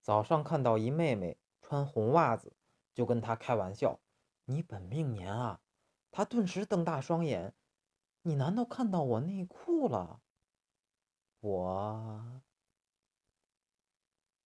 早上看到一妹妹穿红袜子就跟她开玩笑你本命年啊她顿时瞪大双眼你难道看到我内裤了？我